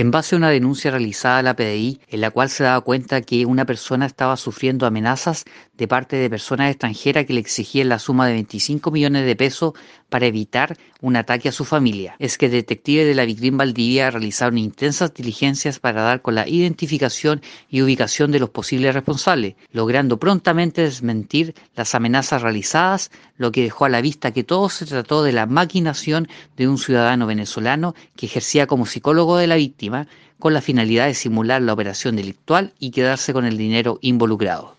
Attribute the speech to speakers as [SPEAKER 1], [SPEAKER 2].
[SPEAKER 1] en base a una denuncia realizada a la PDI en la cual se daba cuenta que una persona estaba sufriendo amenazas de parte de personas extranjeras que le exigían la suma de 25 millones de pesos para evitar un ataque a su familia. Es que detectives de la Vicrim Valdivia realizaron intensas diligencias para dar con la identificación y ubicación de los posibles responsables, logrando prontamente desmentir las amenazas realizadas, lo que dejó a la vista que todo se trató de la maquinación de un ciudadano venezolano que ejercía como psicólogo de la víctima con la finalidad de simular la operación delictual y quedarse con el dinero involucrado.